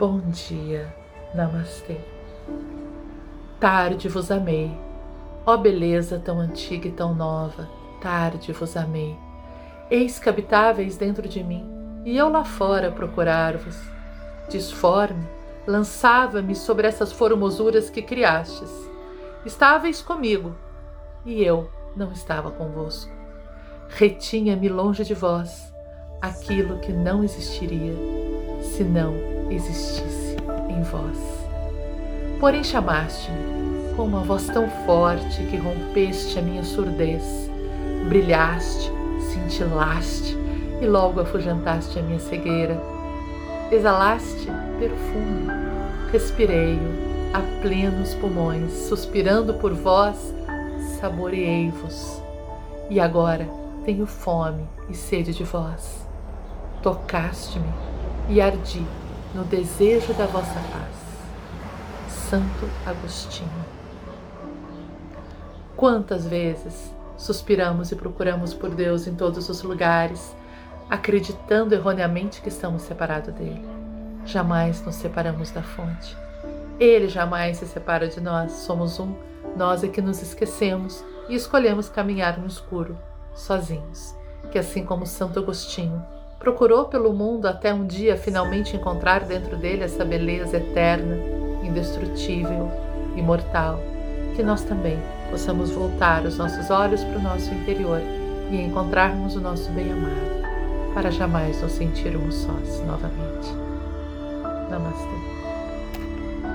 Bom dia, Namastê. Tarde vos amei, ó beleza tão antiga e tão nova, tarde vos amei. Eis que habitáveis dentro de mim, e eu lá fora procurar-vos. Disforme, lançava-me sobre essas formosuras que criastes. Estáveis comigo, e eu não estava convosco. Retinha-me longe de vós aquilo que não existiria se não existisse em vós. Porém chamaste-me com uma voz tão forte que rompeste a minha surdez, brilhaste, cintilaste e logo afugentaste a minha cegueira. Exalaste perfume, respirei-o a plenos pulmões, suspirando por vós, saboreei-vos. E agora tenho fome e sede de vós. Tocaste-me e ardi no desejo da vossa paz. Santo Agostinho. Quantas vezes suspiramos e procuramos por Deus em todos os lugares, acreditando erroneamente que estamos separados dele. Jamais nos separamos da fonte. Ele jamais se separa de nós, somos um, nós é que nos esquecemos e escolhemos caminhar no escuro, sozinhos, que assim como Santo Agostinho, procurou pelo mundo até um dia finalmente encontrar dentro dele essa beleza eterna, indestrutível, imortal, que nós também possamos voltar os nossos olhos para o nosso interior e encontrarmos o nosso bem-amado, para jamais nos sentirmos sós novamente. Namastê.